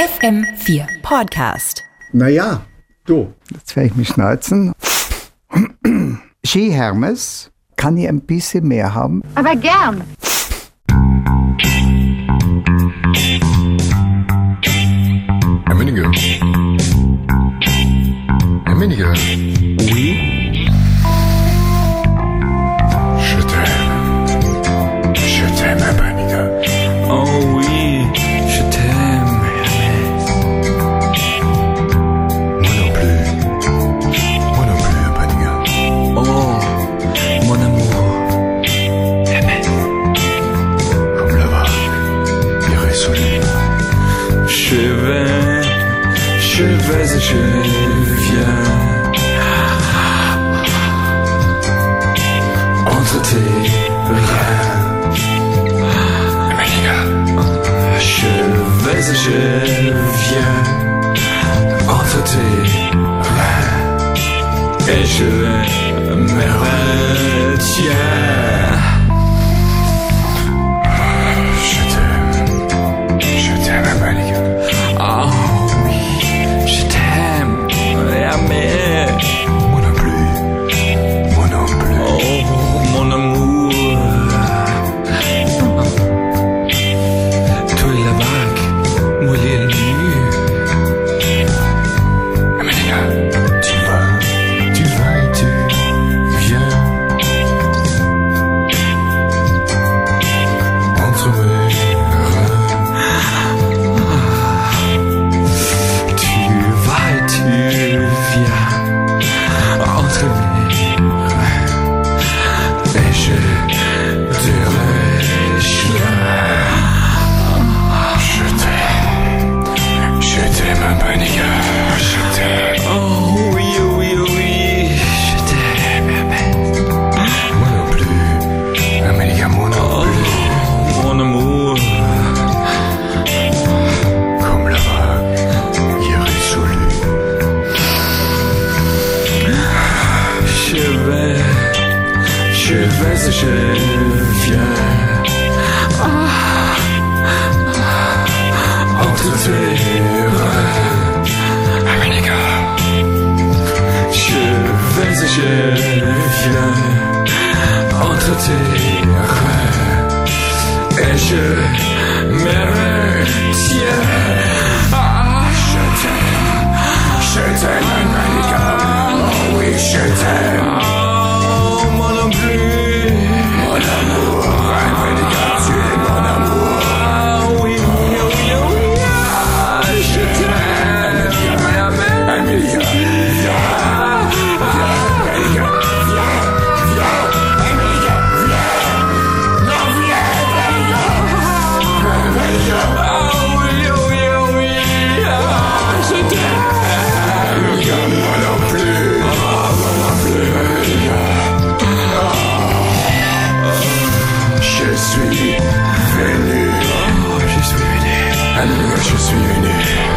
FM4 Podcast. Naja, du. Jetzt werde ich mich schnalzen. Ski Hermes, kann ich ein bisschen mehr haben? Aber gern. pèse et je viens entre tes reins. Je vais et je viens entre tes reins et je vais reins. je viens. Entre tes les gars. Je vais et je viens. Entre tes rêves et je m'arrête. Venu. Oh, ah, je suis venu. Alors, je suis venu.